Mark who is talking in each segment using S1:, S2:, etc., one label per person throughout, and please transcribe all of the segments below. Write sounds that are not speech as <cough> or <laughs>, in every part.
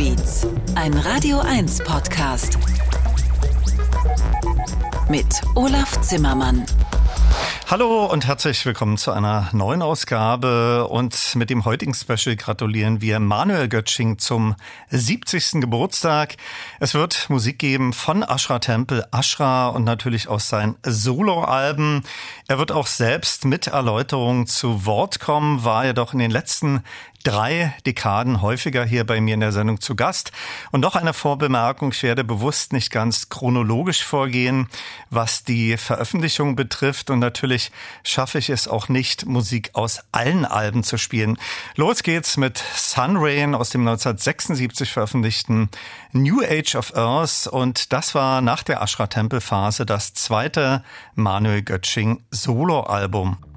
S1: Beats, ein Radio 1 Podcast. Mit Olaf Zimmermann.
S2: Hallo und herzlich willkommen zu einer neuen Ausgabe. Und mit dem heutigen Special gratulieren wir Manuel Götsching zum 70. Geburtstag. Es wird Musik geben von Ashra Temple, Ashra und natürlich aus seinen Soloalben. Er wird auch selbst mit Erläuterungen zu Wort kommen, war er doch in den letzten drei Dekaden häufiger hier bei mir in der Sendung zu Gast. Und noch eine Vorbemerkung, ich werde bewusst nicht ganz chronologisch vorgehen, was die Veröffentlichung betrifft. Und natürlich schaffe ich es auch nicht, Musik aus allen Alben zu spielen. Los geht's mit Sun Rain aus dem 1976 veröffentlichten New Age of Earth. Und das war nach der Ashra Temple Phase das zweite Manuel Götsching Soloalbum.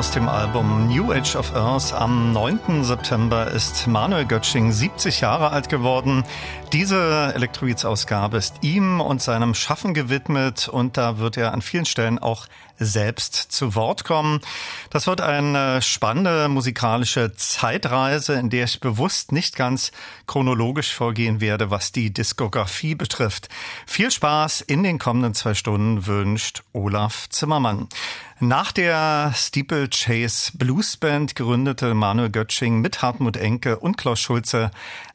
S2: Aus dem Album New Age of Earth. Am 9. September ist Manuel Götsching 70 Jahre alt geworden. Diese Elektroids-Ausgabe ist ihm und seinem Schaffen gewidmet und da wird er an vielen Stellen auch selbst zu Wort kommen. Das wird eine spannende musikalische Zeitreise, in der ich bewusst nicht ganz chronologisch vorgehen werde, was die Diskografie betrifft. Viel Spaß in den kommenden zwei Stunden wünscht Olaf Zimmermann. Nach der Steeplechase Blues Band gründete Manuel Götsching mit Hartmut Enke und Klaus Schulze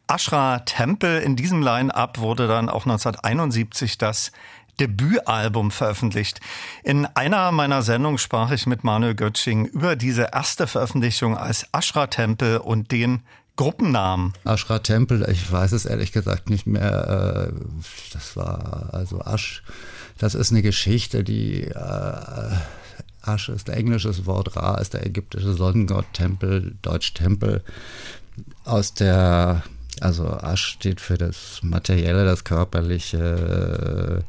S2: Ashra Tempel. In diesem Line-Up wurde dann auch 1971 das Debütalbum veröffentlicht. In einer meiner Sendungen sprach ich mit Manuel Götsching über diese erste Veröffentlichung als Ashra Tempel und den Gruppennamen?
S3: Ashra Tempel, ich weiß es ehrlich gesagt nicht mehr. Äh, das war also Asch. Das ist eine Geschichte, die äh, Asch ist ein englisches Wort, Ra ist der ägyptische Sonnengott, Tempel, Deutsch Tempel. Aus der, also Asch steht für das Materielle, das Körperliche,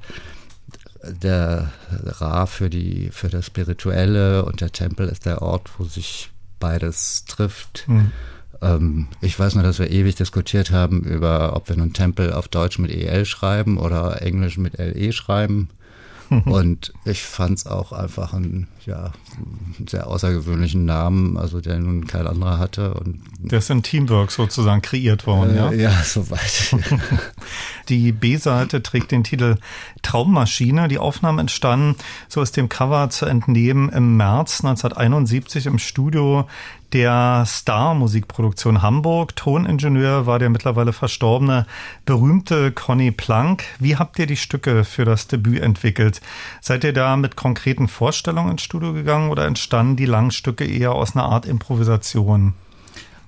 S3: der Ra für, die, für das Spirituelle und der Tempel ist der Ort, wo sich beides trifft. Mhm. Ähm, ich weiß nur, dass wir ewig diskutiert haben über, ob wir nun Tempel auf Deutsch mit EL schreiben oder Englisch mit LE schreiben. Und ich fand es auch einfach ein, ja, sehr außergewöhnlichen Namen, also der nun kein anderer hatte. Und
S2: der ist in Teamwork sozusagen kreiert worden, äh, ja?
S3: Ja, <laughs> soweit. <laughs>
S2: Die B-Seite trägt den Titel Traummaschine. Die Aufnahmen entstanden, so ist dem Cover zu entnehmen, im März 1971 im Studio der Star-Musikproduktion Hamburg. Toningenieur war der mittlerweile verstorbene berühmte Conny Plank. Wie habt ihr die Stücke für das Debüt entwickelt? Seid ihr da mit konkreten Vorstellungen ins Studio gegangen oder entstanden die langen Stücke eher aus einer Art Improvisation?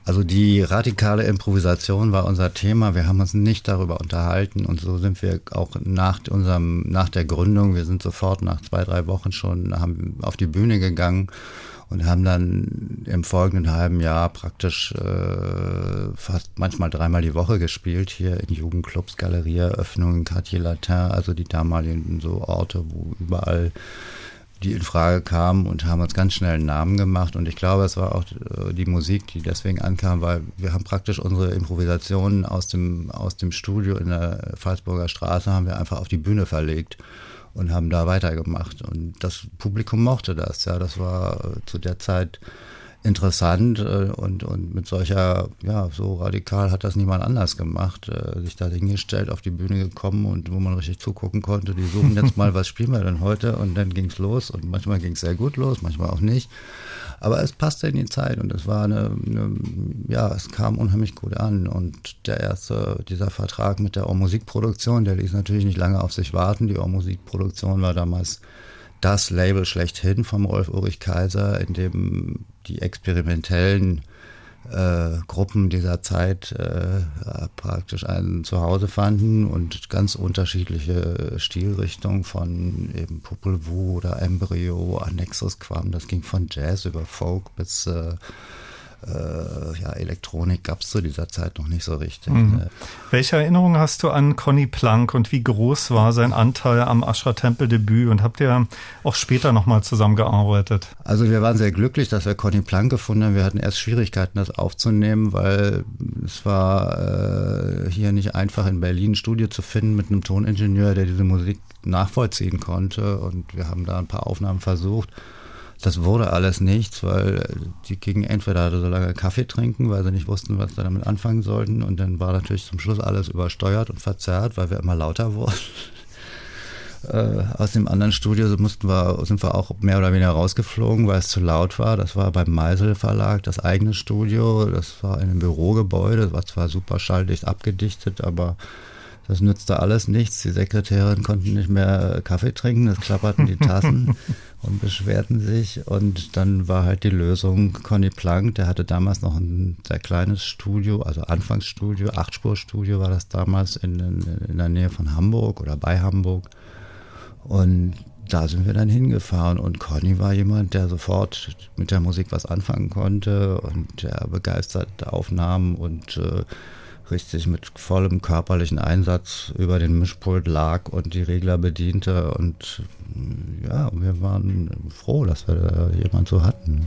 S3: Also die radikale Improvisation war unser Thema. Wir haben uns nicht darüber unterhalten und so sind wir auch nach unserem, nach der Gründung, wir sind sofort nach zwei, drei Wochen schon haben auf die Bühne gegangen und haben dann im folgenden halben Jahr praktisch äh, fast manchmal dreimal die Woche gespielt, hier in Jugendclubs, Galerieeröffnungen, Quartier Latin, also die damaligen so Orte, wo überall die in Frage kamen und haben uns ganz schnell einen Namen gemacht. Und ich glaube, es war auch äh, die Musik, die deswegen ankam, weil wir haben praktisch unsere Improvisationen aus dem, aus dem Studio in der Pfalzburger Straße haben wir einfach auf die Bühne verlegt und haben da weitergemacht. Und das Publikum mochte das. Ja, das war äh, zu der Zeit interessant äh, und, und mit solcher, ja, so radikal hat das niemand anders gemacht. Äh, sich da hingestellt, auf die Bühne gekommen und wo man richtig zugucken konnte, die suchen jetzt mal, <laughs> was spielen wir denn heute? Und dann ging es los und manchmal ging es sehr gut los, manchmal auch nicht. Aber es passte in die Zeit und es war eine, eine, ja, es kam unheimlich gut an. Und der erste, dieser Vertrag mit der Ohrmusikproduktion, der ließ natürlich nicht lange auf sich warten. Die Ohrmusikproduktion war damals das Label schlechthin vom Rolf Ulrich Kaiser, in dem die experimentellen äh, Gruppen dieser Zeit äh, praktisch ein Zuhause fanden und ganz unterschiedliche Stilrichtungen von eben Popol Vuh oder Embryo, Annexus Quam, das ging von Jazz über Folk bis äh, äh, ja, Elektronik gab es zu dieser Zeit noch nicht so richtig. Mhm.
S2: Ne? Welche Erinnerung hast du an Conny Plank und wie groß war sein Anteil am Ascher Tempel Debüt und habt ihr auch später nochmal zusammengearbeitet?
S3: Also wir waren sehr glücklich, dass wir Conny Plank gefunden haben. Wir hatten erst Schwierigkeiten, das aufzunehmen, weil es war äh, hier nicht einfach in Berlin ein Studio zu finden mit einem Toningenieur, der diese Musik nachvollziehen konnte und wir haben da ein paar Aufnahmen versucht. Das wurde alles nichts, weil die gingen entweder so lange Kaffee trinken, weil sie nicht wussten, was sie damit anfangen sollten. Und dann war natürlich zum Schluss alles übersteuert und verzerrt, weil wir immer lauter <laughs> wurden. Äh, aus dem anderen Studio mussten wir, sind wir auch mehr oder weniger rausgeflogen, weil es zu laut war. Das war beim Meisel Verlag, das eigene Studio. Das war in einem Bürogebäude. Das war zwar super schalldicht abgedichtet, aber das nützte alles nichts. Die Sekretärinnen konnten nicht mehr Kaffee trinken, es klapperten die Tassen <laughs> und beschwerten sich. Und dann war halt die Lösung Conny Plank, der hatte damals noch ein sehr kleines Studio, also Anfangsstudio, Achtspurstudio war das damals in, in, in der Nähe von Hamburg oder bei Hamburg. Und da sind wir dann hingefahren und Conny war jemand, der sofort mit der Musik was anfangen konnte und der begeistert Aufnahmen und äh, richtig mit vollem körperlichen Einsatz über den Mischpult lag und die Regler bediente. Und ja, wir waren froh, dass wir da jemand so hatten.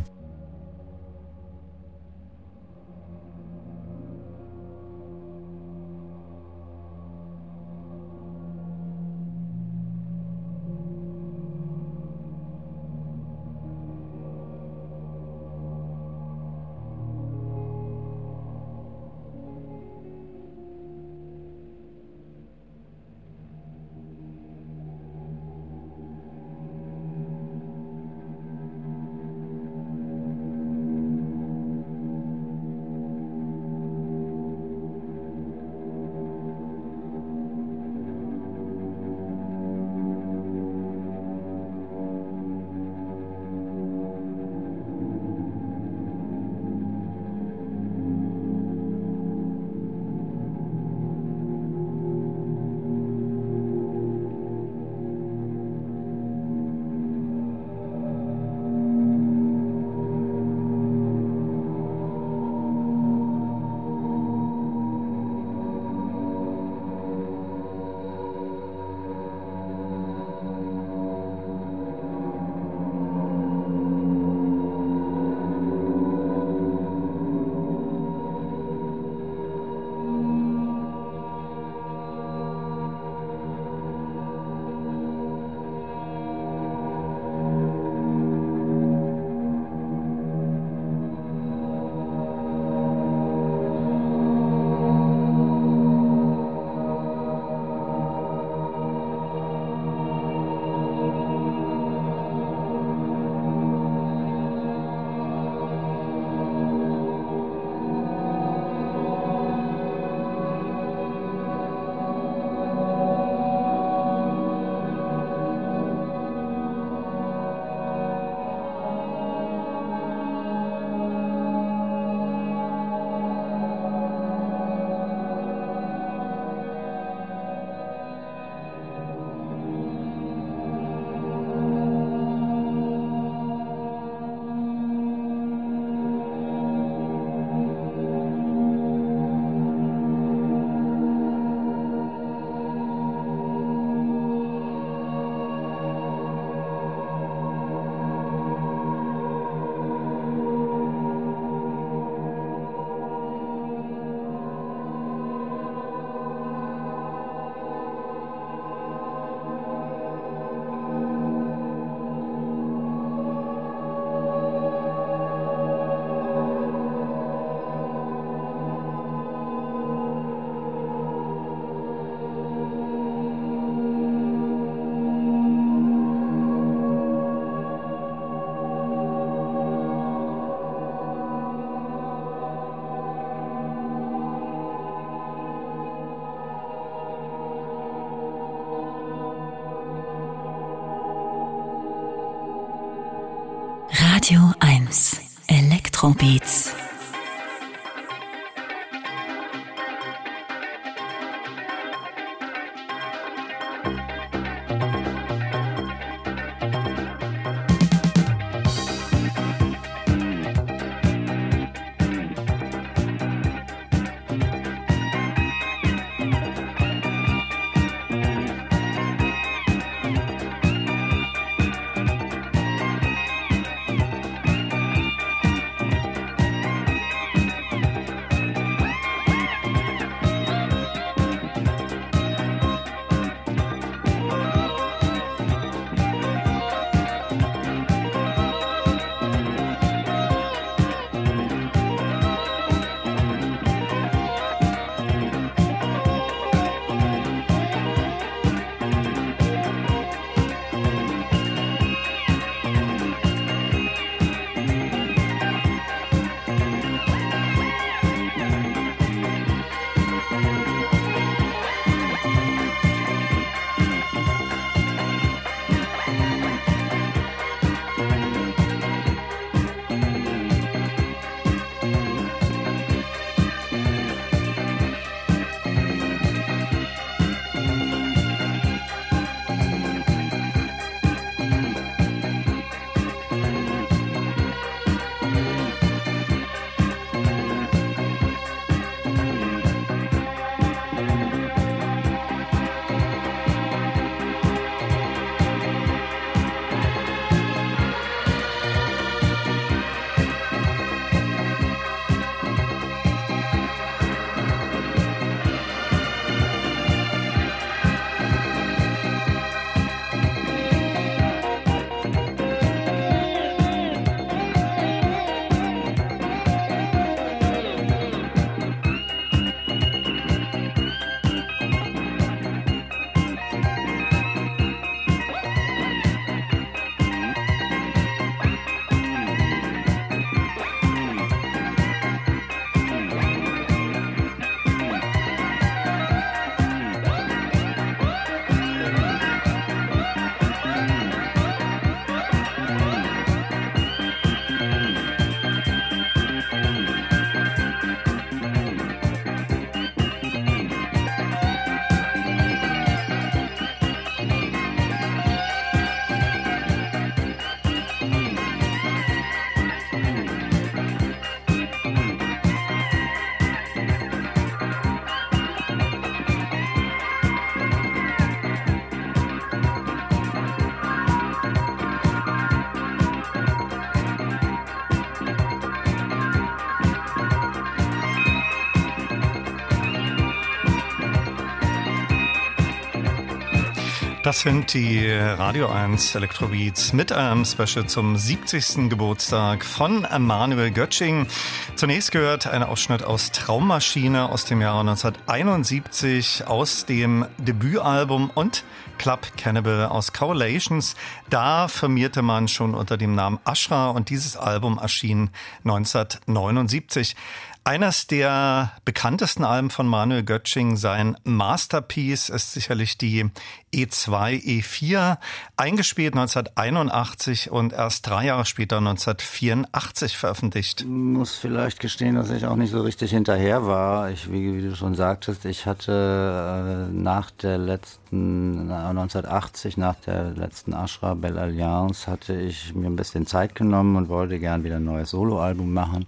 S2: Das sind die Radio 1 Elektrobeats mit einem Special zum 70. Geburtstag von Emanuel Götsching. Zunächst gehört ein Ausschnitt aus Traummaschine aus dem Jahre 1971 aus dem Debütalbum und Club Cannibal aus Correlations. Da firmierte man schon unter dem Namen Ashra und dieses Album erschien 1979. Eines der bekanntesten Alben von Manuel Götsching, sein Masterpiece, ist sicherlich die E2, E4, eingespielt 1981 und erst drei Jahre später 1984 veröffentlicht. Ich
S3: muss vielleicht gestehen, dass ich auch nicht so richtig hinterher war. Ich, wie, wie du schon sagtest, ich hatte äh, nach der letzten, 1980, nach der letzten Ashra Belle Alliance, hatte ich mir ein bisschen Zeit genommen und wollte gern wieder ein neues Soloalbum machen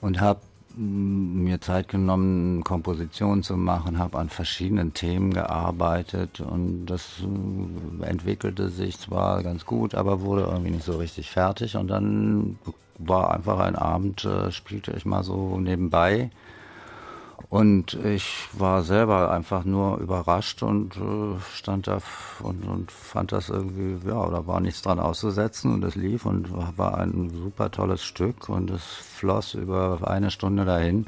S3: und habe mir Zeit genommen, Kompositionen zu machen, habe an verschiedenen Themen gearbeitet und das äh, entwickelte sich zwar ganz gut, aber wurde irgendwie nicht so richtig fertig und dann war einfach ein Abend, äh, spielte ich mal so nebenbei und ich war selber einfach nur überrascht und äh, stand da und, und fand das irgendwie, ja, da war nichts dran auszusetzen und es lief und war ein super tolles Stück und es floss über eine Stunde dahin.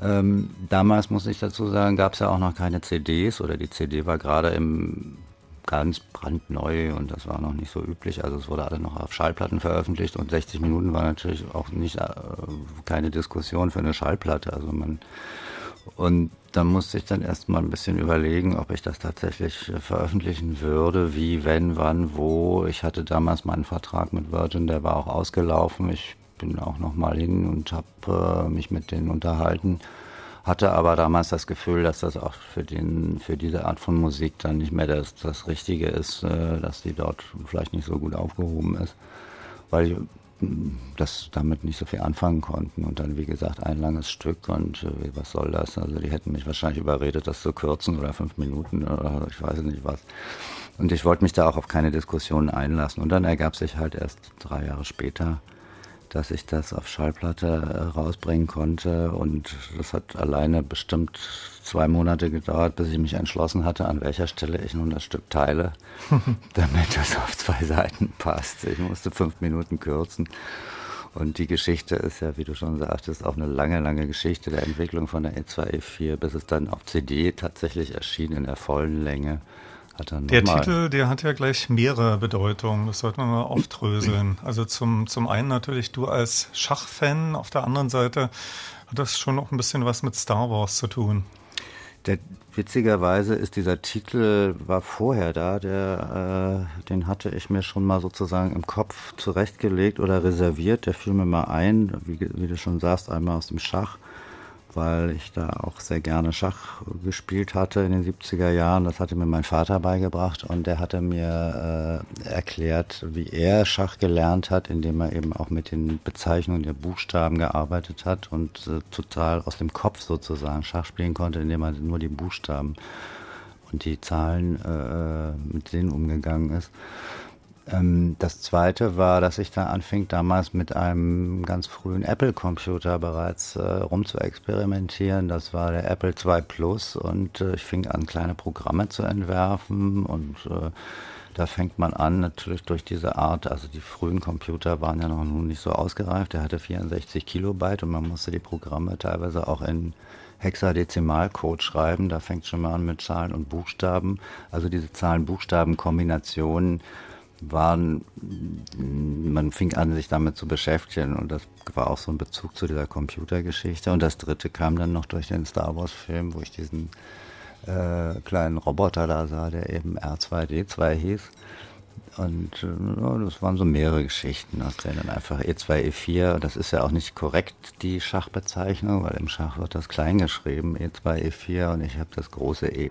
S3: Ähm, damals muss ich dazu sagen, gab es ja auch noch keine CDs oder die CD war gerade im ganz brandneu und das war noch nicht so üblich. Also es wurde alles noch auf Schallplatten veröffentlicht und 60 Minuten war natürlich auch nicht äh, keine Diskussion für eine Schallplatte. Also man Und da musste ich dann erstmal ein bisschen überlegen, ob ich das tatsächlich äh, veröffentlichen würde, wie, wenn, wann, wo. Ich hatte damals meinen Vertrag mit Virgin, der war auch ausgelaufen. Ich bin auch noch mal hin und habe äh, mich mit denen unterhalten. Hatte aber damals das Gefühl, dass das auch für, den, für diese Art von Musik dann nicht mehr das, das Richtige ist, äh, dass die dort vielleicht nicht so gut aufgehoben ist. Weil ich das damit nicht so viel anfangen konnten. Und dann, wie gesagt, ein langes Stück und äh, was soll das? Also die hätten mich wahrscheinlich überredet, das zu kürzen oder fünf Minuten oder ich weiß nicht was. Und ich wollte mich da auch auf keine Diskussion einlassen. Und dann ergab sich halt erst drei Jahre später dass ich das auf Schallplatte äh, rausbringen konnte. Und das hat alleine bestimmt zwei Monate gedauert, bis ich mich entschlossen hatte, an welcher Stelle ich nun das Stück teile, <laughs> damit das auf zwei Seiten passt. Ich musste fünf Minuten kürzen. Und die Geschichte ist ja, wie du schon sagtest, auch eine lange, lange Geschichte der Entwicklung von der E2, E4, bis es dann auf CD tatsächlich erschien in der vollen Länge
S2: der Titel, der hat ja gleich mehrere Bedeutungen. Das sollte man mal aufdröseln. <clears throat> Also zum, zum einen natürlich du als Schachfan, auf der anderen Seite hat das schon noch ein bisschen was mit Star Wars zu tun.
S3: Der, witzigerweise ist dieser Titel, war vorher da, der, äh, den hatte ich mir schon mal sozusagen im Kopf zurechtgelegt oder reserviert. Der fiel mir mal ein, wie, wie du schon sagst, einmal aus dem Schach weil ich da auch sehr gerne Schach gespielt hatte in den 70er Jahren. Das hatte mir mein Vater beigebracht und der hatte mir äh, erklärt, wie er Schach gelernt hat, indem er eben auch mit den Bezeichnungen der Buchstaben gearbeitet hat und äh, total aus dem Kopf sozusagen Schach spielen konnte, indem er nur die Buchstaben und die Zahlen äh, mit denen umgegangen ist. Ähm, das zweite war, dass ich da anfing, damals mit einem ganz frühen Apple-Computer bereits äh, rum. Das war der Apple II Plus und äh, ich fing an, kleine Programme zu entwerfen und äh, da fängt man an, natürlich durch diese Art, also die frühen Computer waren ja noch nicht so ausgereift, der hatte 64 Kilobyte und man musste die Programme teilweise auch in Hexadezimalcode schreiben. Da fängt schon mal an mit Zahlen und Buchstaben. Also diese Zahlen-Buchstaben-Kombinationen waren, man fing an, sich damit zu beschäftigen und das war auch so ein Bezug zu dieser Computergeschichte. Und das dritte kam dann noch durch den Star Wars-Film, wo ich diesen äh, kleinen Roboter da sah, der eben R2D2 hieß. Und äh, das waren so mehrere Geschichten, aus denen dann einfach E2, E4, das ist ja auch nicht korrekt, die Schachbezeichnung, weil im Schach wird das klein geschrieben, E2, E4 und ich habe das große E.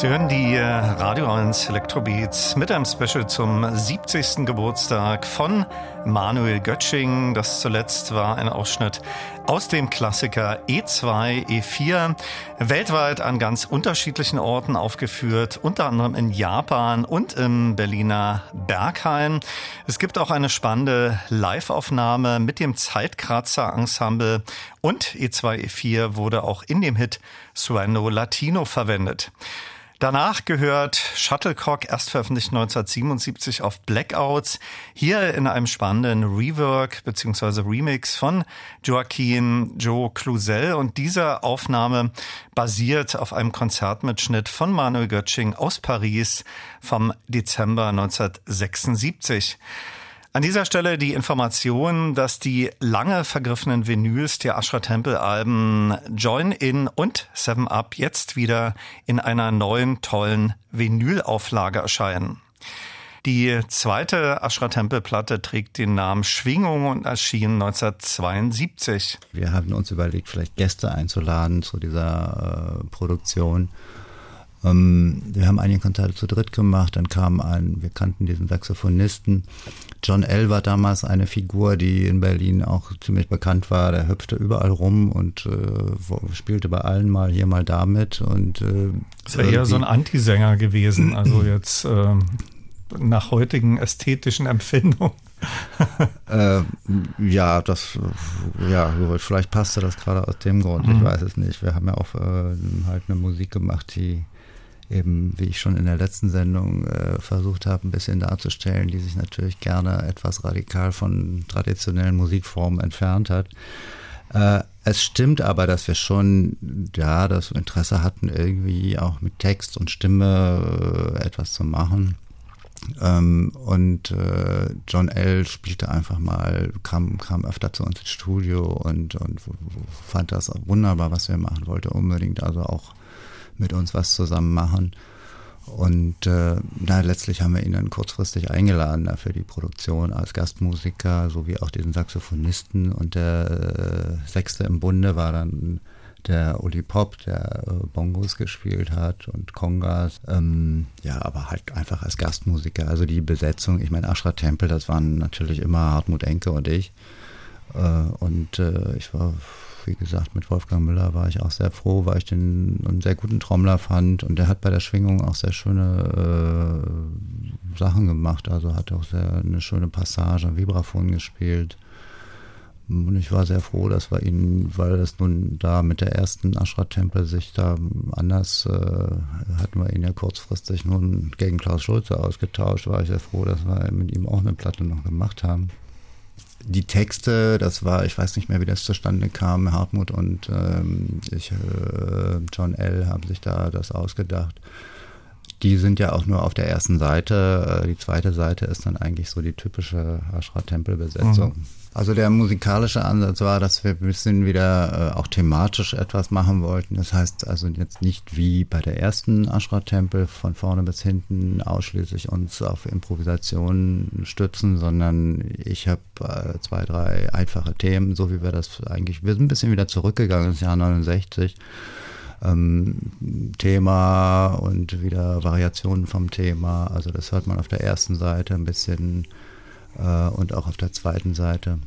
S2: Sie hören die äh, Radio 1 Electrobeats mit einem Special zum 70. Geburtstag von Manuel Götsching. Das zuletzt war ein Ausschnitt aus dem Klassiker E2, E4, weltweit an ganz unterschiedlichen Orten aufgeführt, unter anderem in Japan und im Berliner Berghain. Es gibt auch eine spannende Live-Aufnahme mit dem Zeitkratzer-Ensemble und E2, E4 wurde auch in dem Hit Sueno Latino verwendet. Danach gehört Shuttlecock, erst veröffentlicht 1977 auf Blackouts, hier in einem spannenden Rework bzw. Remix von Joaquin Joe Cluzel und diese Aufnahme basiert auf einem Konzertmitschnitt von Manuel Götsching aus Paris vom Dezember 1976. An dieser Stelle die Information, dass die lange vergriffenen Vinyls der Ashra Temple Alben Join In und Seven Up jetzt wieder in einer neuen tollen Vinylauflage erscheinen. Die zweite Ashra Temple Platte trägt den Namen Schwingung und erschien 1972.
S3: Wir haben uns überlegt, vielleicht Gäste einzuladen zu dieser äh, Produktion. Ähm, wir haben einige Konzerte zu dritt gemacht, dann kam ein, wir kannten diesen Saxophonisten. John L. war damals eine Figur, die in Berlin auch ziemlich bekannt war. Der hüpfte überall rum und äh, spielte bei allen mal hier, mal damit. Und, äh,
S2: das war eher so ein Antisänger gewesen, also jetzt äh, nach heutigen ästhetischen Empfindungen. <laughs>
S3: äh, ja, das, ja, vielleicht passte das gerade aus dem Grund, ich mhm. weiß es nicht. Wir haben ja auch äh, halt eine Musik gemacht, die eben, wie ich schon in der letzten Sendung äh, versucht habe, ein bisschen darzustellen, die sich natürlich gerne etwas radikal von traditionellen Musikformen entfernt hat. Äh, es stimmt aber, dass wir schon ja das Interesse hatten, irgendwie auch mit Text und Stimme äh, etwas zu machen. Ähm, und äh, John L. spielte einfach mal, kam, kam öfter zu uns ins Studio und, und fand das wunderbar, was wir machen wollte, unbedingt also auch mit uns was zusammen machen. Und äh, na, letztlich haben wir ihn dann kurzfristig eingeladen für die Produktion als Gastmusiker, sowie auch diesen Saxophonisten. Und der äh, Sechste im Bunde war dann der Uli Pop, der äh, Bongos gespielt hat und Kongas. Ähm, ja, aber halt einfach als Gastmusiker. Also die Besetzung, ich meine, Ashra Tempel, das waren natürlich immer Hartmut Enke und ich. Äh, und äh, ich war wie gesagt, mit Wolfgang Müller war ich auch sehr froh, weil ich den einen sehr guten Trommler fand und der hat bei der Schwingung auch sehr schöne äh, Sachen gemacht. Also hat auch sehr eine schöne Passage am Vibraphon gespielt. Und ich war sehr froh, dass wir ihn, weil das nun da mit der ersten Ashra-Tempel sich da anders, äh, hatten wir ihn ja kurzfristig nun gegen Klaus Schulze ausgetauscht, war ich sehr froh, dass wir mit ihm auch eine Platte noch gemacht haben die Texte, das war, ich weiß nicht mehr, wie das zustande kam, Hartmut und ähm, ich, äh, John L. haben sich da das ausgedacht. Die sind ja auch nur auf der ersten Seite. Äh, die zweite Seite ist dann eigentlich so die typische Ashra-Tempel-Besetzung. Mhm. Also der musikalische Ansatz war, dass wir ein bisschen wieder äh, auch thematisch etwas machen wollten. Das heißt also jetzt nicht wie bei der ersten Ashra-Tempel von vorne bis hinten ausschließlich uns auf Improvisationen stützen, sondern ich habe äh, zwei, drei einfache Themen, so wie wir das eigentlich, wir sind ein bisschen wieder zurückgegangen ins Jahr 69. Ähm, Thema und wieder Variationen vom Thema. Also das hört man auf der ersten Seite ein bisschen und auch auf der zweiten Seite.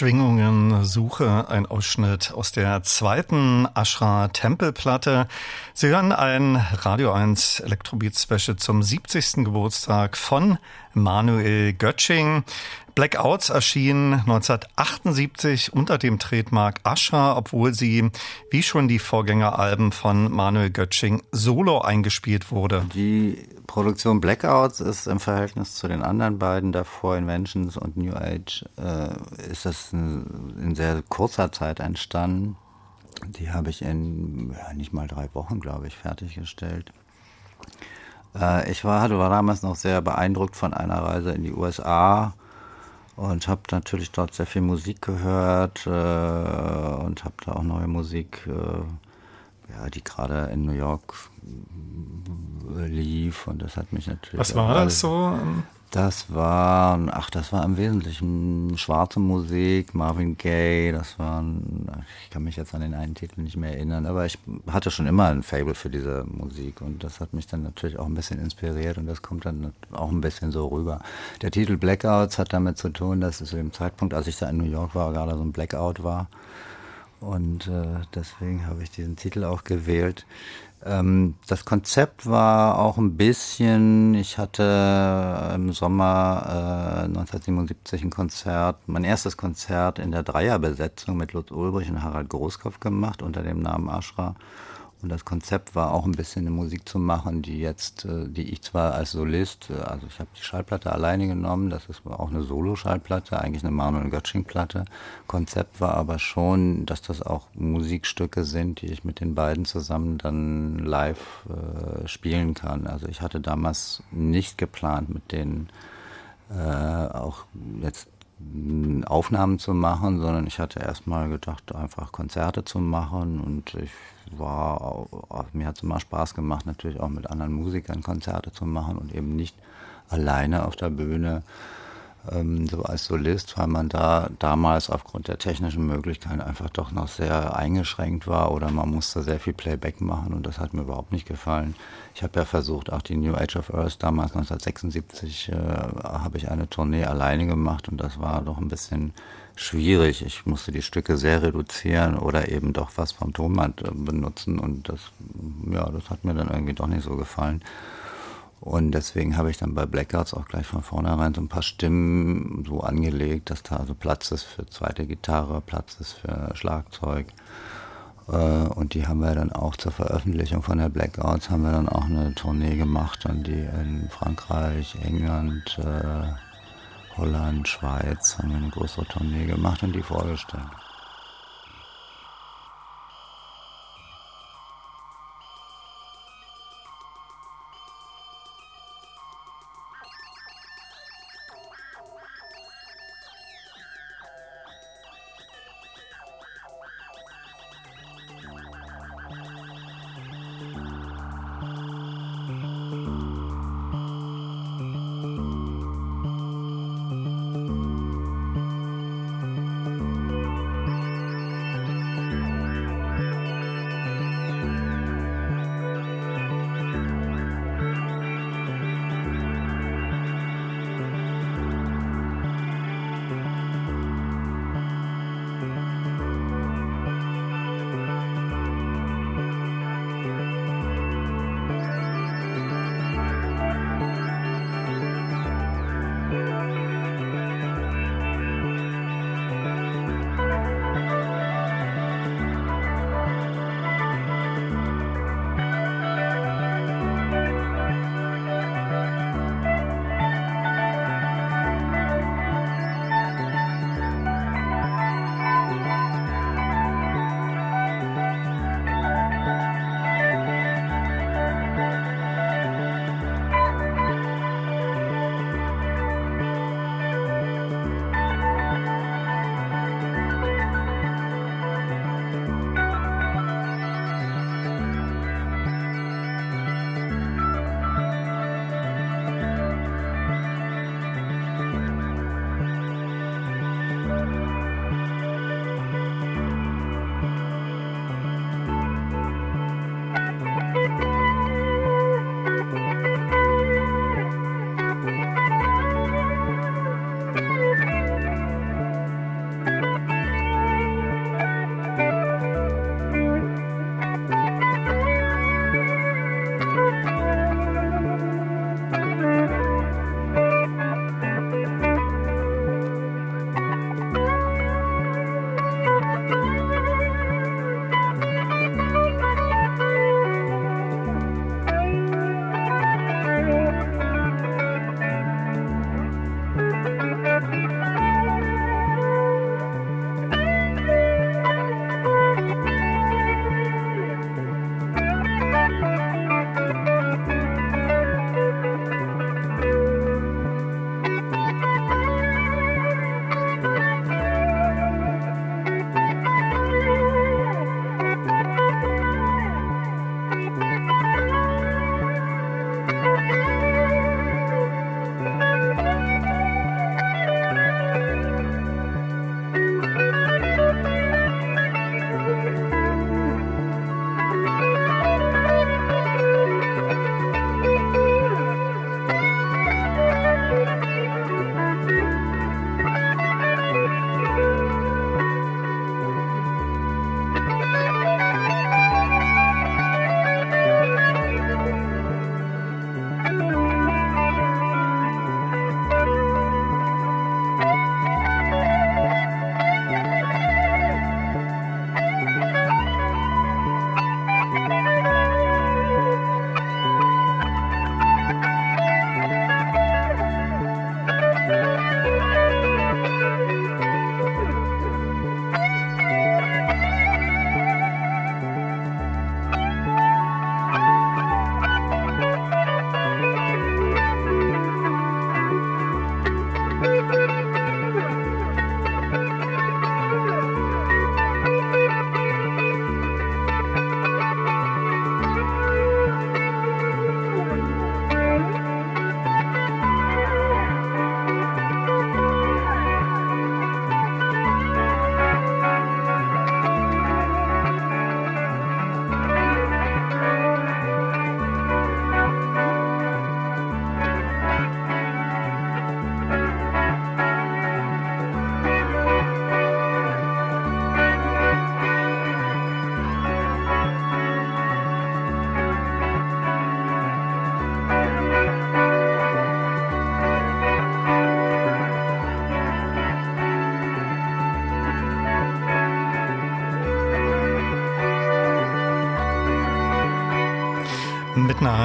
S2: Schwingungen Suche, ein Ausschnitt aus der zweiten Ashra Tempelplatte. Sie hören ein Radio 1 Elektrobeat Special zum 70. Geburtstag von Manuel Götsching. Blackouts erschien 1978 unter dem Trademark Asha, obwohl sie, wie schon die Vorgängeralben von Manuel Götsching, solo eingespielt wurde.
S3: Die Produktion Blackouts ist im Verhältnis zu den anderen beiden davor, Inventions und New Age, äh, ist das in, in, sehr kurzer Zeit entstanden. Die habe ich in ja, nicht mal drei Wochen, glaube ich, fertiggestellt. Äh, ich war, war damals noch sehr beeindruckt von einer Reise in die USA und habe natürlich dort sehr viel Musik gehört äh, und habe da auch neue Musik, äh, ja, die gerade in New York lief und das hat mich natürlich.
S2: Was war das so?
S3: Das war, ach, das war im Wesentlichen schwarze Musik, Marvin Gaye, das waren, ich kann mich jetzt an den einen Titel nicht mehr erinnern, aber ich hatte schon immer ein Fable für diese Musik und das hat mich dann natürlich auch ein bisschen inspiriert und das kommt dann auch ein bisschen so rüber. Der Titel Blackouts hat damit zu tun, dass es zu dem Zeitpunkt, als ich da in New York war, gerade so ein Blackout war und äh, deswegen habe ich diesen Titel auch gewählt. Ähm, das Konzept war auch ein bisschen, ich hatte im Sommer äh, 1977 ein Konzert, mein erstes Konzert in der Dreierbesetzung mit Lutz Ulbrich und Harald Großkopf gemacht unter dem Namen Ashra. Und das Konzept war auch ein bisschen eine Musik zu machen, die jetzt, äh, die ich zwar als Solist, äh, also ich habe die Schallplatte alleine genommen, das ist auch eine Solo-Schallplatte, eigentlich eine Manuel Götsching-Platte. Konzept war aber schon, dass das auch Musikstücke sind, die ich mit den beiden zusammen dann live äh, spielen kann. Also ich hatte damals nicht geplant, mit denen äh, auch jetzt Aufnahmen zu machen, sondern ich hatte erstmal gedacht, einfach Konzerte zu machen und ich war, mir hat es immer Spaß gemacht, natürlich auch mit anderen Musikern Konzerte zu machen und eben nicht alleine auf der Bühne ähm, so als Solist, weil man da damals aufgrund der technischen Möglichkeiten einfach doch noch sehr eingeschränkt war oder man musste sehr viel Playback machen und das hat mir überhaupt nicht gefallen. Ich habe ja versucht, auch die New Age of Earth damals 1976 äh, habe ich eine Tournee alleine gemacht und das war doch ein bisschen schwierig. Ich musste die Stücke sehr reduzieren oder eben doch was vom Tonband äh, benutzen und das, ja, das hat mir dann irgendwie doch nicht so gefallen. Und deswegen habe ich dann bei Blackouts auch gleich von vornherein so ein paar Stimmen so angelegt, dass da also Platz ist für zweite Gitarre, Platz ist für Schlagzeug. Äh, und die haben wir dann auch zur Veröffentlichung von der Blackouts haben wir dann auch eine Tournee gemacht, dann die in Frankreich, England, äh, Holland, Schweiz haben wir eine größere Tournee gemacht und die vorgestellt.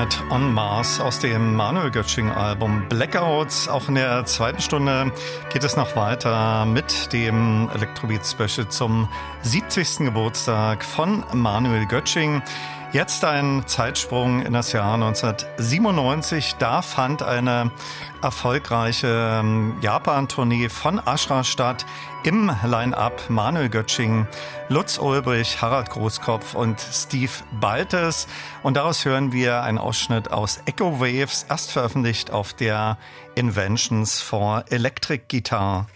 S2: Planet on Mars aus dem Manuel Götsching Album Blackouts. Auch in der zweiten Stunde geht es noch weiter mit dem Electrobeat Special zum 70. Geburtstag von Manuel Götsching. Jetzt ein Zeitsprung in das Jahr 1997. Da fand eine erfolgreiche ähm, Japan-Tournee von Ashra statt. Im Line-Up Manuel Götsching, Lutz Ulbrich, Harald Großkopf und Steve Baltes. Und daraus hören wir einen Ausschnitt aus Echo Waves, erst veröffentlicht auf der Inventions for Electric Guitar.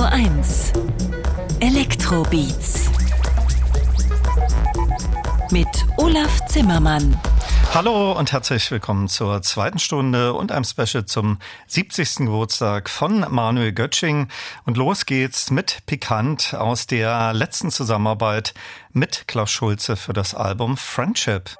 S1: Radio 1 Elektrobeats mit Olaf Zimmermann.
S2: Hallo und herzlich willkommen zur zweiten Stunde und einem Special zum 70. Geburtstag von Manuel Götsching. Und los geht's mit Pikant aus der letzten Zusammenarbeit mit Klaus Schulze für das Album Friendship.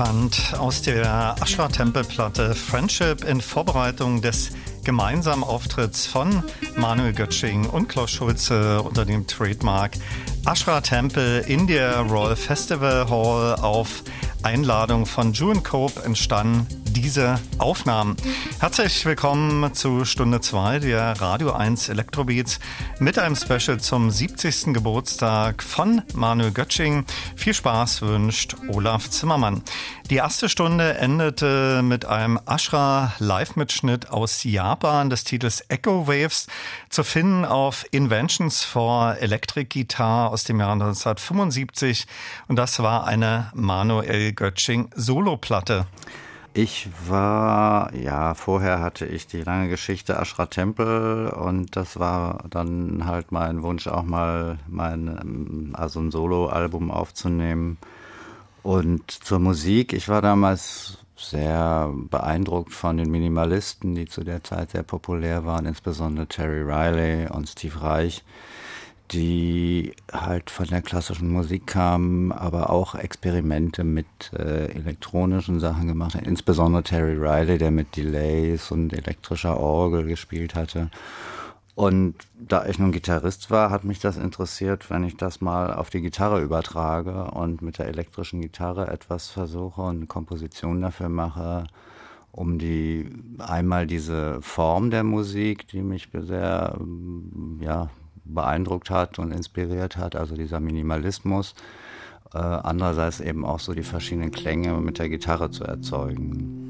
S2: Pikant aus der Ashra-Tempelplatte Friendship in Vorbereitung des gemeinsamen Auftritts von Manuel Götsching und Klaus Schulze unter dem Trademark Ashra Temple in der Royal Festival Hall auf Einladung von June Cope entstanden diese Aufnahmen. Herzlich willkommen zu Stunde 2 der Radio 1 Elektrobeats mit einem Special zum 70. Geburtstag von Manuel Götsching. Viel Spaß wünscht Olaf Zimmermann. Die erste Stunde endete mit einem Ashra Live-Mitschnitt aus Japan des Titels Echo Waves zu finden auf Inventions for Electric Guitar aus dem Jahr 1975 und das war eine Manuel Götsching Soloplatte.
S3: Ich war, ja, vorher hatte ich die lange Geschichte Ashra Tempel und das war dann halt mein Wunsch, auch mal mein, also ein Solo-Album aufzunehmen. Und zur Musik, ich war damals sehr beeindruckt von den Minimalisten, die zu der Zeit sehr populär waren, insbesondere Terry Riley und Steve Reich die halt von der klassischen Musik kamen, aber auch Experimente mit äh, elektronischen Sachen gemacht hat. Insbesondere Terry Riley, der mit Delays und elektrischer Orgel gespielt hatte. Und da ich nun Gitarrist war, hat mich das interessiert, wenn ich das mal auf die Gitarre übertrage und mit der elektrischen Gitarre etwas versuche und eine Komposition dafür mache, um die einmal diese Form der Musik, die mich sehr ja, beeindruckt hat und inspiriert hat, also dieser Minimalismus. Äh, andererseits eben auch so die verschiedenen Klänge mit der Gitarre zu erzeugen.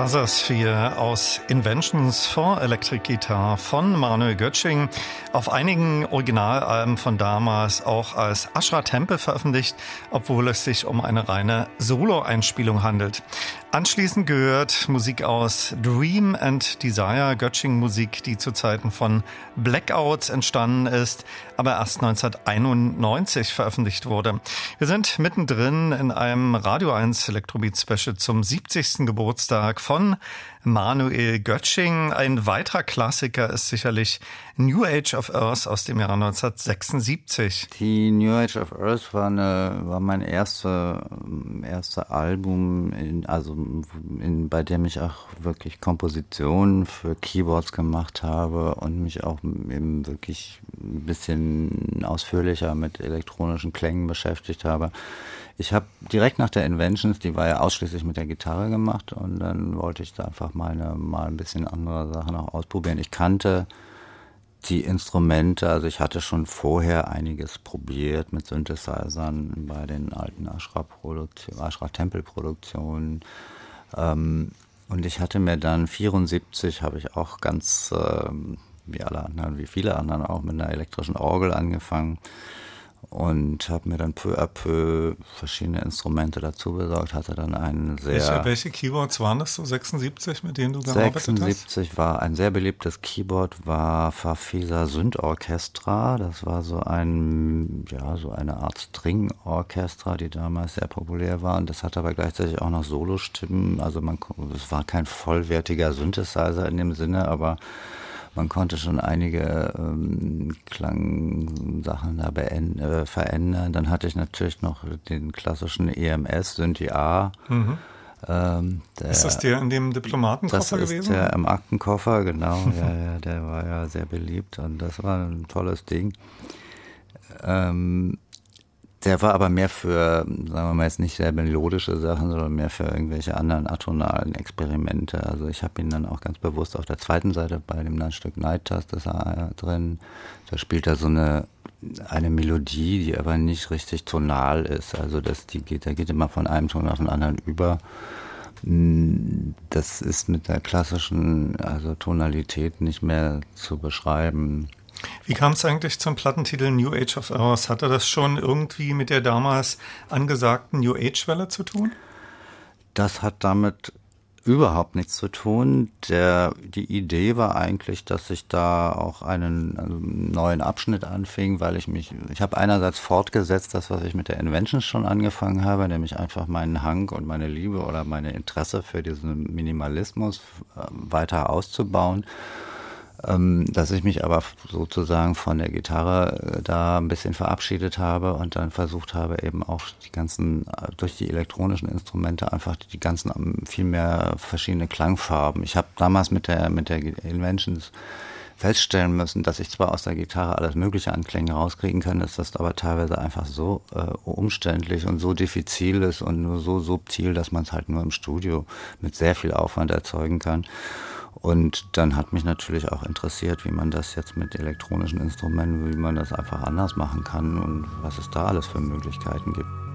S2: Quasarsphere aus Inventions for Electric Guitar von Manuel Götsching. Auf einigen Originalalben von damals auch als Ashra Temple veröffentlicht, obwohl es sich um eine reine Solo-Einspielung handelt. Anschließend gehört Musik aus Dream and Desire, Götsching Musik, die zu Zeiten von Blackouts entstanden ist, aber erst 1991 veröffentlicht wurde. Wir sind mittendrin in einem Radio 1 Elektrobeat Special zum 70. Geburtstag von Manuel Götsching. Ein weiterer Klassiker ist sicherlich New Age of Earth aus dem Jahre 1976.
S3: Die New Age of Earth war, eine, war mein erster erste Album, in, also in, bei dem ich auch wirklich Kompositionen für Keyboards gemacht habe und mich auch eben wirklich ein bisschen ausführlicher mit elektronischen Klängen beschäftigt habe. Ich habe direkt nach der Inventions, die war ja ausschließlich mit der Gitarre gemacht und dann wollte ich da einfach mal, eine, mal ein bisschen andere Sachen auch ausprobieren. Ich kannte die Instrumente, also ich hatte schon vorher einiges probiert mit Synthesizern bei den alten Ashra-Tempel-Produktionen. Ähm, und ich hatte mir dann 74 habe ich auch ganz, äh, wie alle anderen, wie viele anderen auch mit einer elektrischen Orgel angefangen und habe mir dann peu à peu verschiedene Instrumente dazu besorgt, hatte dann einen sehr...
S2: Welche, welche Keyboards waren das so, 76, mit denen du gearbeitet
S3: 76 hast? 76 war ein sehr beliebtes Keyboard, war Farfisa Sündorchestra. Das war so ein, ja, so eine Art String-Orchestra, die damals sehr populär war. Und das hatte aber gleichzeitig auch noch Solostimmen. Also man, es war kein vollwertiger Synthesizer in dem Sinne, aber man konnte schon einige ähm, Klangsachen da äh, verändern. Dann hatte ich natürlich noch den klassischen EMS, Synthi A. Mhm.
S2: Ähm, der, ist das der in dem Diplomatenkoffer gewesen?
S3: Das ist der im Aktenkoffer, genau. <laughs> ja, ja, der war ja sehr beliebt und das war ein tolles Ding. Ähm, der war aber mehr für, sagen wir mal jetzt nicht sehr melodische Sachen, sondern mehr für irgendwelche anderen atonalen Experimente. Also ich habe ihn dann auch ganz bewusst auf der zweiten Seite bei dem Stück Night Tast ist er drin. Da spielt er so eine eine Melodie, die aber nicht richtig tonal ist. Also das, die geht, da geht immer von einem Ton auf den anderen über. Das ist mit der klassischen also Tonalität nicht mehr zu beschreiben.
S2: Wie kam es eigentlich zum Plattentitel New Age of Hours? Hatte das schon irgendwie mit der damals angesagten New Age-Welle zu tun?
S3: Das hat damit überhaupt nichts zu tun. Der, die Idee war eigentlich, dass ich da auch einen, also neuen Abschnitt anfing, weil ich mich, ich habe einerseits fortgesetzt, das, was ich mit der Inventions schon angefangen habe, nämlich einfach meinen Hang und meine Liebe oder meine Interesse für diesen Minimalismus äh, weiter auszubauen dass ich mich aber sozusagen von der Gitarre äh, da ein bisschen verabschiedet habe und dann versucht habe, eben auch die ganzen, äh, durch die elektronischen Instrumente einfach die ganzen ähm, viel mehr verschiedene Klangfarben. Ich habe damals mit der, mit der Inventions feststellen müssen, dass ich zwar aus der Gitarre alles mögliche an Klänge rauskriegen kann, dass das aber teilweise einfach so äh, umständlich und so diffizil ist und nur so subtil, dass man es halt nur im Studio mit sehr viel Aufwand erzeugen kann. Und dann hat mich natürlich auch interessiert, wie man das jetzt mit elektronischen Instrumenten, wie man das einfach anders machen kann und was es da alles für Möglichkeiten gibt.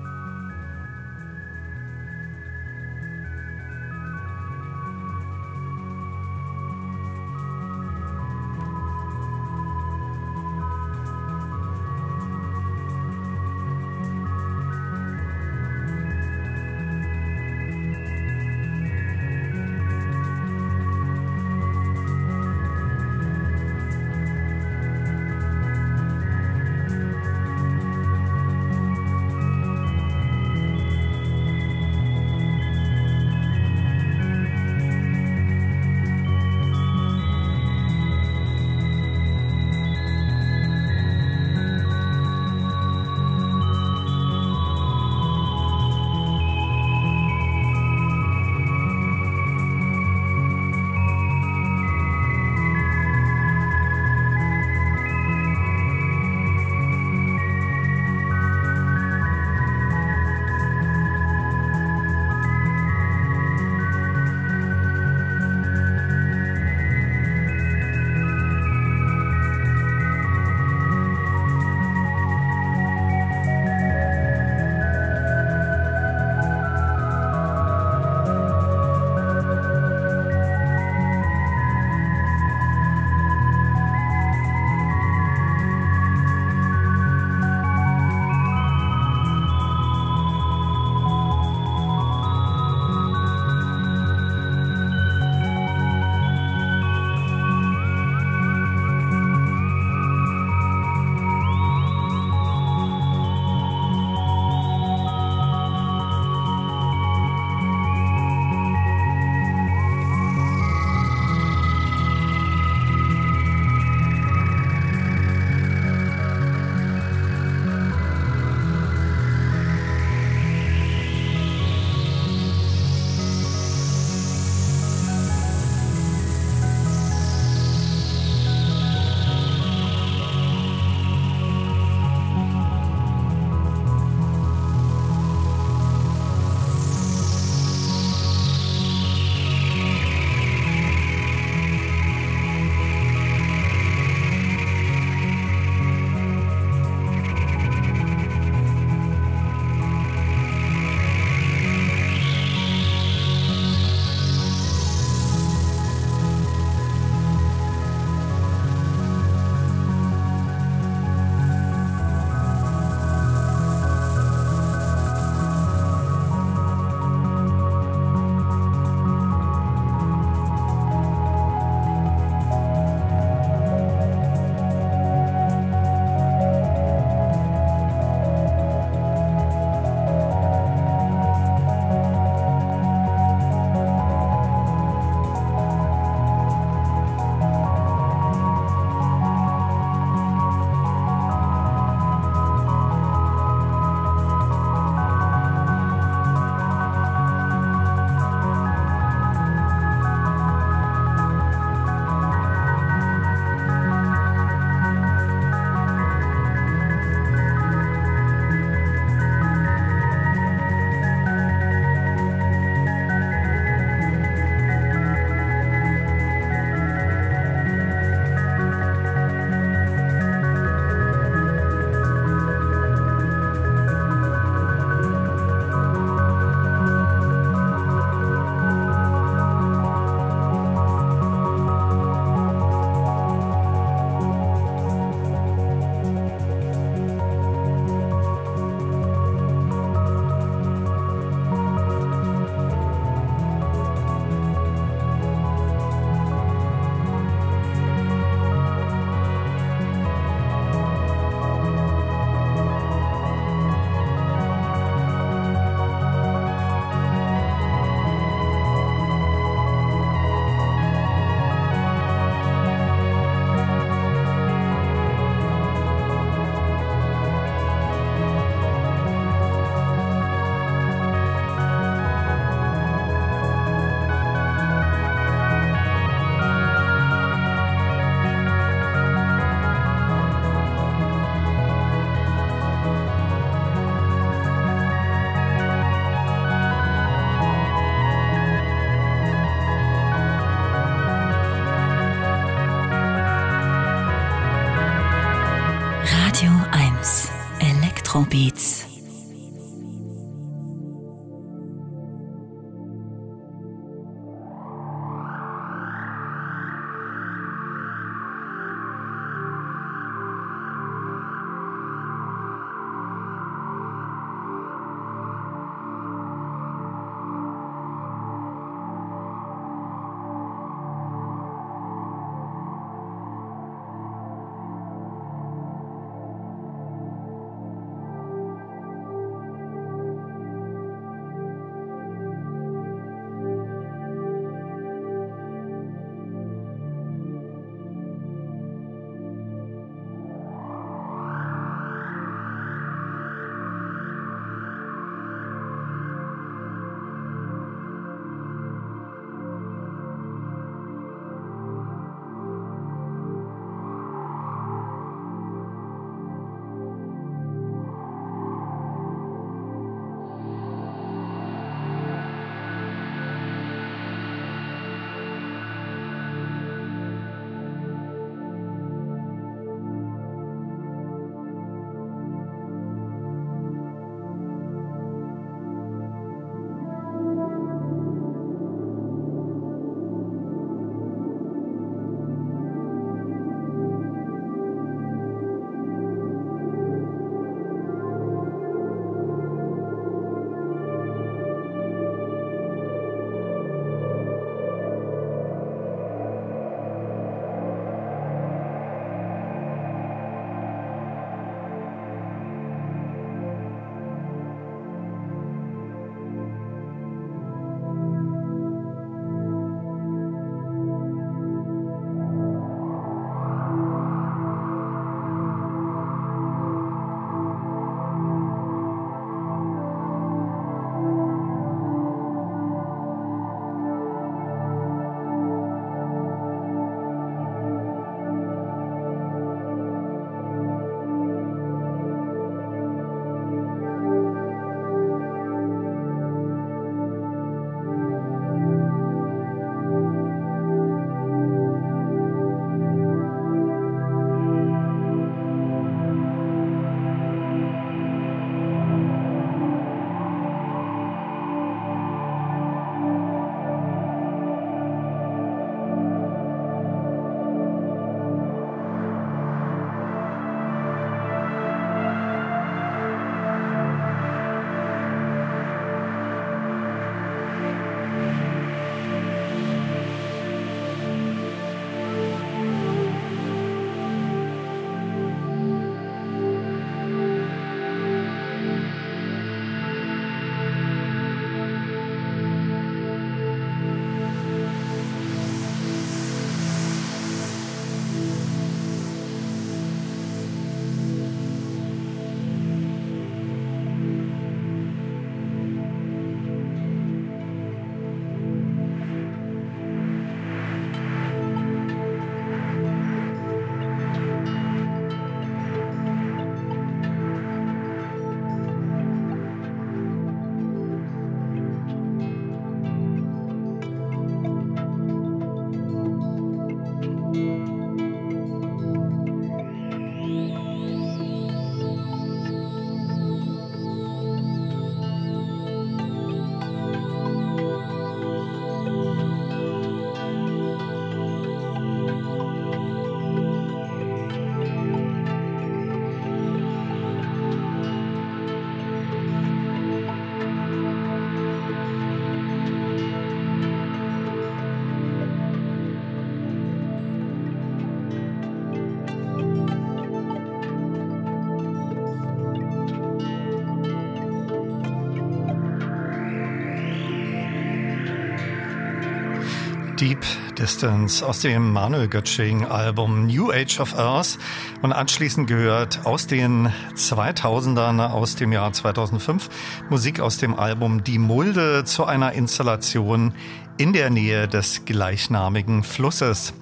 S2: Distance aus dem Manuel Göttsching Album New Age of Earth und anschließend gehört aus den 2000ern, aus dem Jahr 2005, Musik aus dem Album Die Mulde zu einer Installation in der Nähe des gleichnamigen Flusses.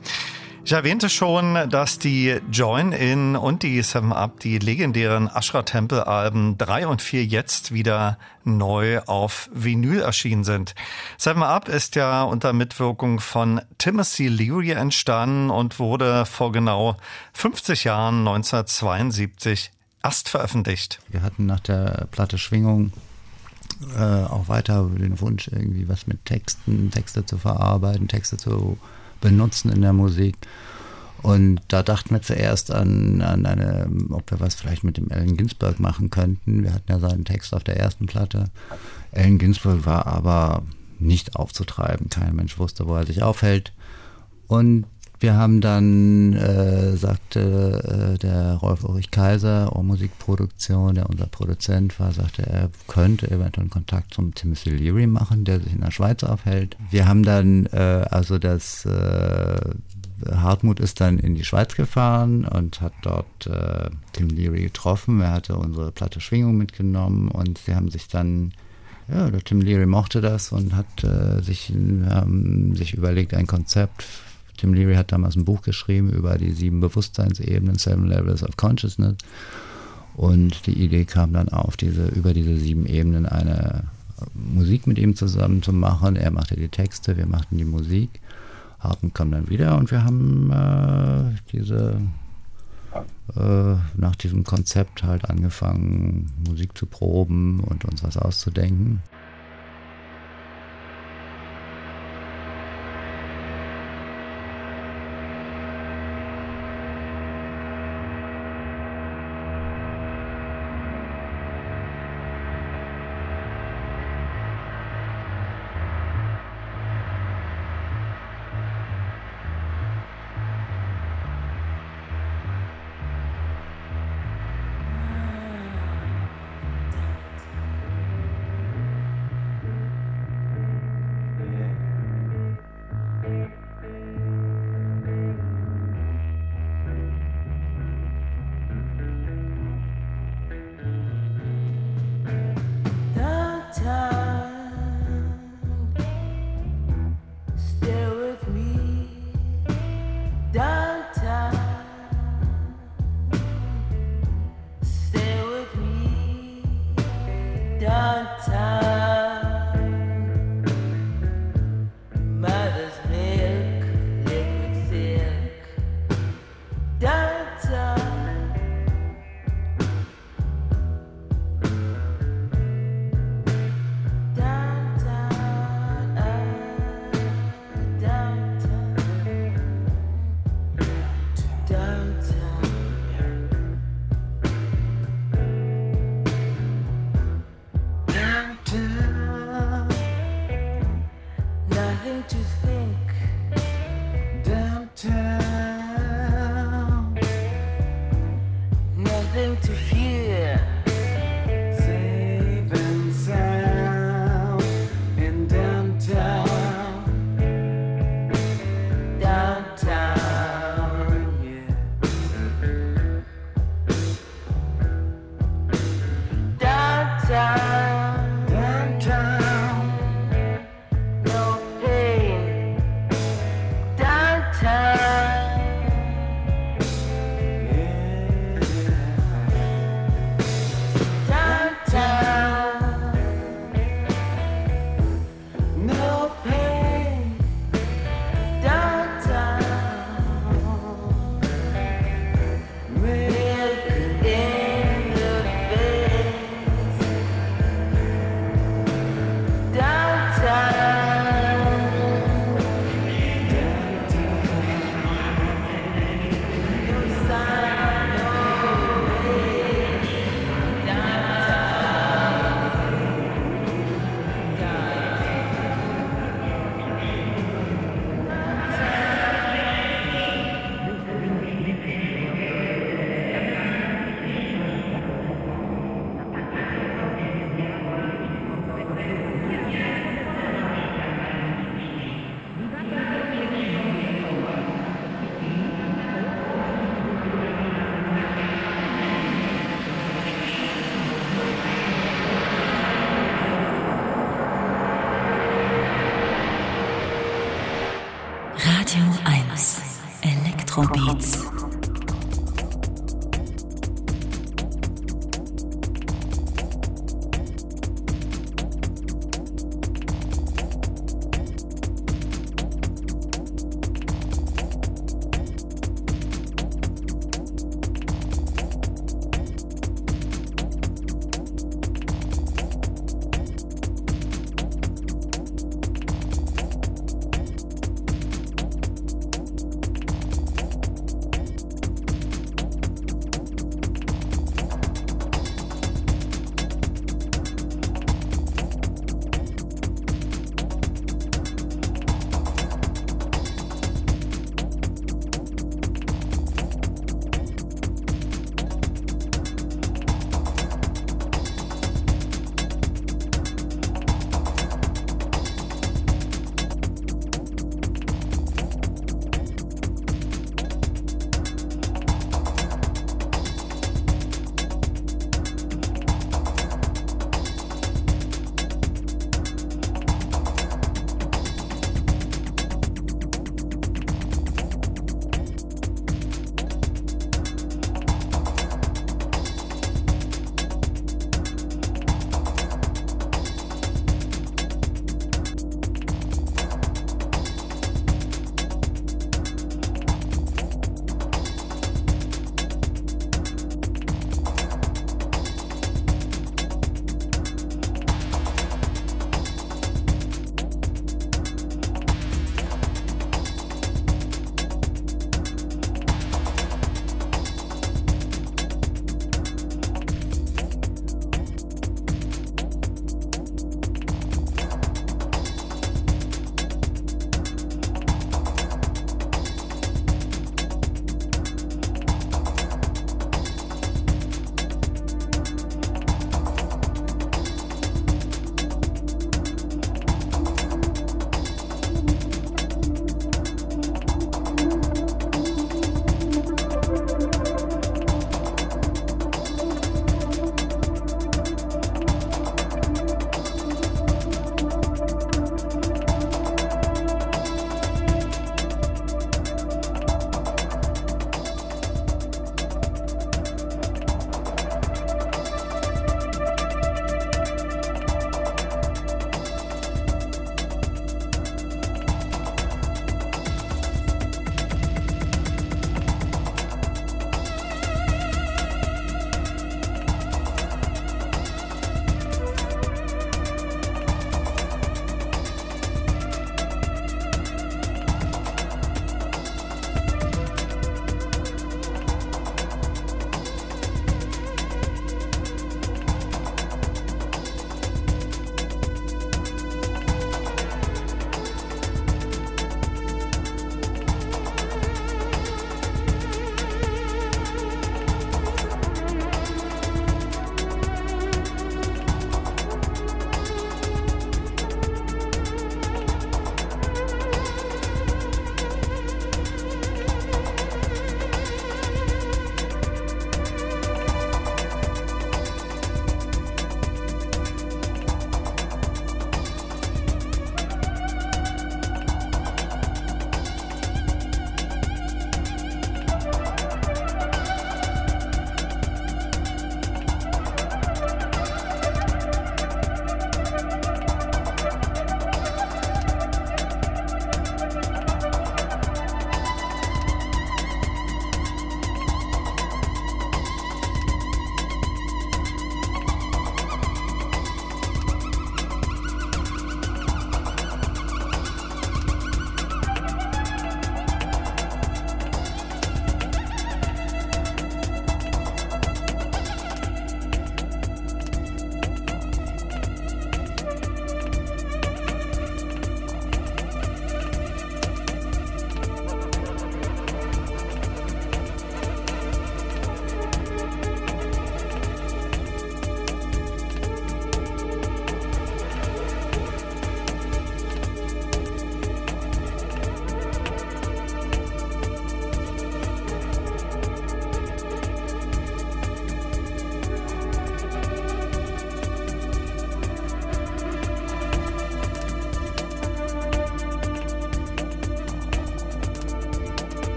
S2: Ich erwähnte schon, dass die Join-In und die Seven Up, die legendären Ashra Temple Alben 3 und 4 jetzt wieder neu auf Vinyl erschienen sind. Seven Up ist ja unter Mitwirkung von Timothy Leary entstanden und wurde vor genau 50 Jahren 1972 erst veröffentlicht.
S3: Wir hatten nach der Platte Schwingung äh, auch weiter den Wunsch, irgendwie was mit Texten, Texte zu verarbeiten, Texte zu benutzen in der Musik. Und da dachten wir zuerst an, an eine, ob wir was vielleicht mit dem Allen Ginsberg machen könnten. Wir hatten ja seinen Text auf der ersten Platte. Allen Ginsberg war aber nicht aufzutreiben. Kein Mensch wusste, wo er sich aufhält. Und wir haben dann, äh, sagte äh, der Rolf Ulrich Kaiser, Ohr Musikproduktion, der unser Produzent war, sagte, er könnte eventuell einen Kontakt zum Timothy Leary machen, der sich in der Schweiz aufhält. Wir haben dann äh, also das äh, Hartmut ist dann in die Schweiz gefahren und hat dort äh, Tim Leary getroffen. Er hatte unsere Platte Schwingung mitgenommen und sie haben sich dann, ja, der Tim Leary mochte das und hat äh, sich, ähm, sich überlegt, ein Konzept Tim Leary hat damals ein Buch geschrieben über die sieben Bewusstseinsebenen, Seven Levels of Consciousness. Und die Idee kam dann auf, diese, über diese sieben Ebenen eine Musik mit ihm zusammen zu machen. Er machte die Texte, wir machten die Musik. Harten kam dann wieder und wir haben äh, diese äh, nach diesem Konzept halt angefangen, Musik zu proben und uns was auszudenken.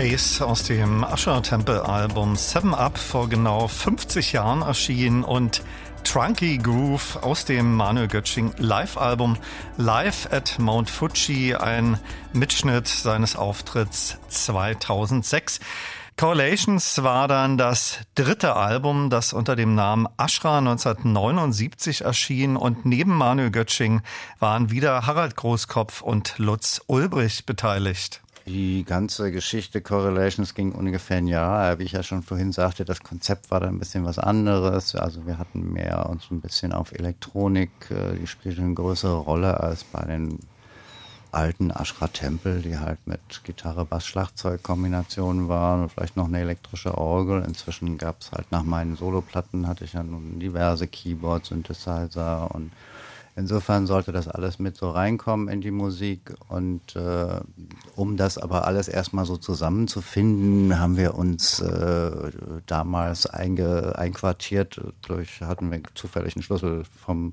S2: Space aus dem Usher Temple Album Seven Up vor genau 50 Jahren erschienen und Trunky Groove aus dem Manuel Götsching Live-Album Live at Mount Fuji, ein Mitschnitt seines Auftritts 2006. Correlations war dann das dritte Album, das unter dem Namen Ashra 1979 erschien und neben Manuel Götsching waren wieder Harald Großkopf und Lutz Ulbrich beteiligt.
S3: Die ganze Geschichte Correlations ging ungefähr ein Jahr. Wie ich ja schon vorhin sagte, das Konzept war da ein bisschen was anderes. Also wir hatten mehr uns ein bisschen auf Elektronik, äh, die spielte eine größere Rolle als bei den alten Ashra-Tempel, die halt mit Gitarre, Bass, Schlagzeug-Kombinationen waren und vielleicht noch eine elektrische Orgel. Inzwischen gab es halt nach meinen Soloplatten hatte ich ja nun diverse Keyboards, Synthesizer und insofern sollte das alles mit so reinkommen in die Musik und äh, um das aber alles erstmal so zusammenzufinden, haben wir uns äh, damals einge, einquartiert. Durch hatten wir zufällig einen Schlüssel vom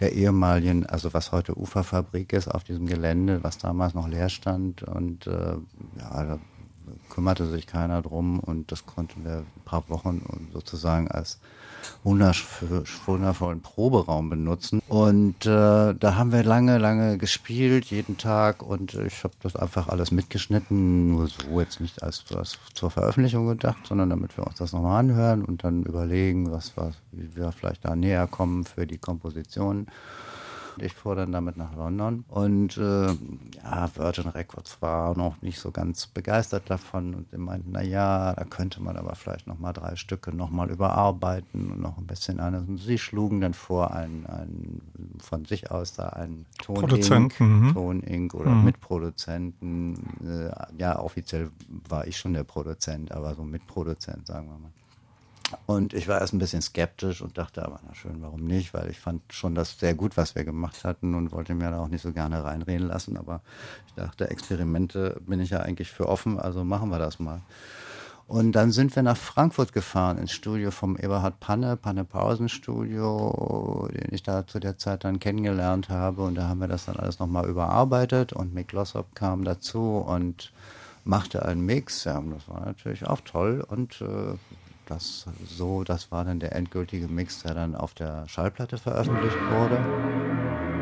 S3: der ehemaligen, also was heute Uferfabrik ist, auf diesem Gelände, was damals noch leer stand. Und äh, ja, da kümmerte sich keiner drum und das konnten wir ein paar Wochen sozusagen als wundervollen Proberaum benutzen. Und äh, da haben wir lange, lange gespielt, jeden Tag. Und ich habe das einfach alles mitgeschnitten, nur so jetzt nicht als, als zur Veröffentlichung gedacht, sondern damit wir uns das nochmal anhören und dann überlegen, was, was, wie wir vielleicht da näher kommen für die Komposition. Ich fuhr dann damit nach London und äh, ja, Virgin Records war noch nicht so ganz begeistert davon und sie meinten, na ja, da könnte man aber vielleicht noch mal drei Stücke noch mal überarbeiten und noch ein bisschen anders. Und sie schlugen dann vor, ein, ein, von sich aus da einen Ton-Ink mhm. Ton oder mhm. Mitproduzenten. Äh, ja, offiziell war ich schon der Produzent, aber so Mitproduzent, sagen wir mal. Und ich war erst ein bisschen skeptisch und dachte aber, na schön, warum nicht? Weil ich fand schon das sehr gut, was wir gemacht hatten und wollte mir da auch nicht so gerne reinreden lassen. Aber ich dachte, Experimente bin ich ja eigentlich für offen, also machen wir das mal. Und dann sind wir nach Frankfurt gefahren, ins Studio vom Eberhard Panne, Panne Pausen Studio, den ich da zu der Zeit dann kennengelernt habe. Und da haben wir das dann alles nochmal überarbeitet und Mick Lossop kam dazu und machte einen Mix. Ja, das war natürlich auch toll und äh, das so, das war dann der endgültige Mix, der dann auf der Schallplatte veröffentlicht wurde.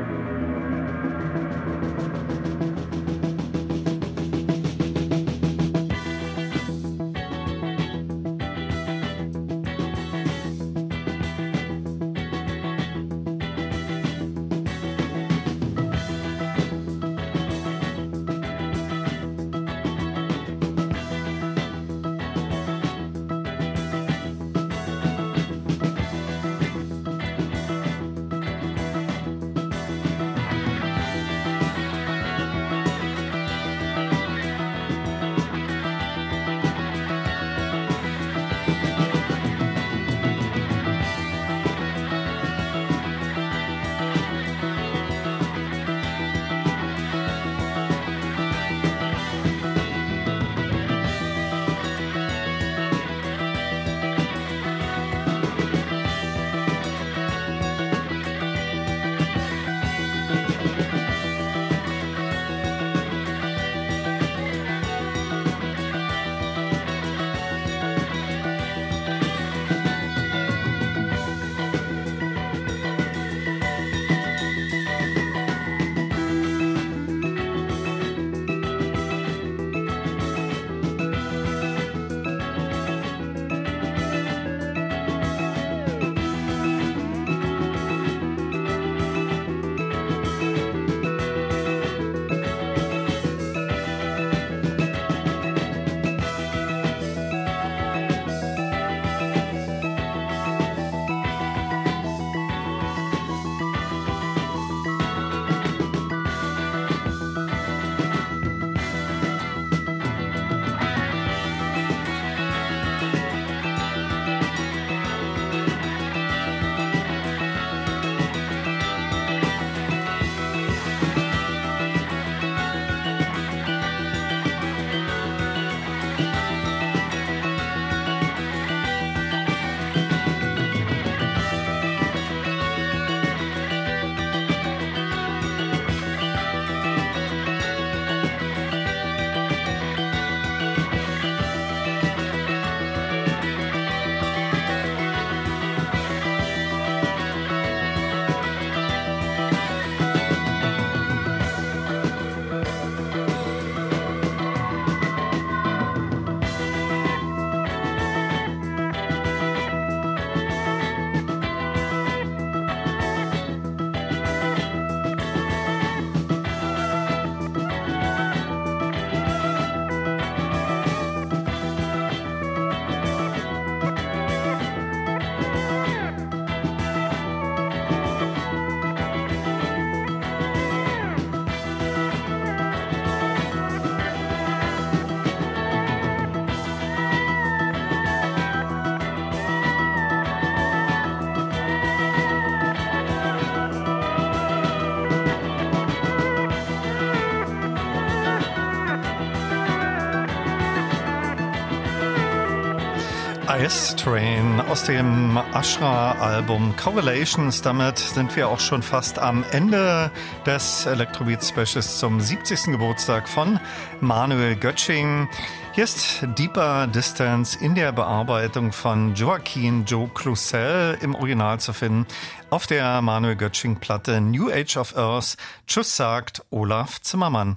S2: Ice Train aus dem Ashra-Album Correlations. Damit sind wir auch schon fast am Ende des Electrobeat Specials zum 70. Geburtstag von Manuel Götsching. Hier ist Deeper Distance in der Bearbeitung von Joaquin Joe Cloussel im Original zu finden auf der Manuel Götsching Platte New Age of Earth. Tschüss sagt Olaf Zimmermann.